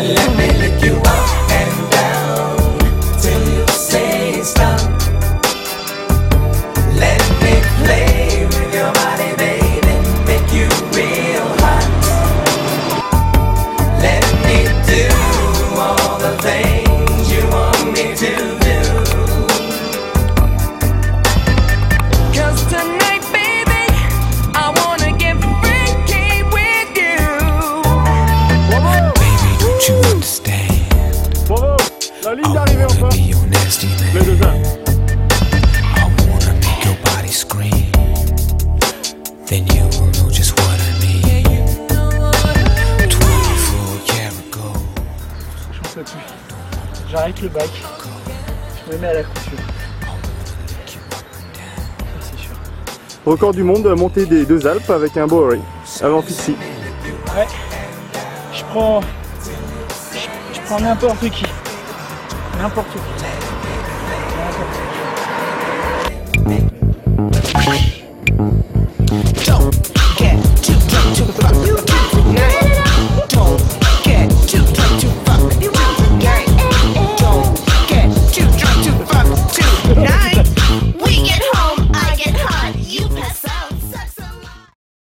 Let me lick you up J'arrête le bac. Je me mets à la couture. Ça, c'est sûr. Record du monde de la montée des deux Alpes avec un Bowery. Avant Fixie. Ouais. Je prends. Je, je prends N'importe qui. N'importe qui.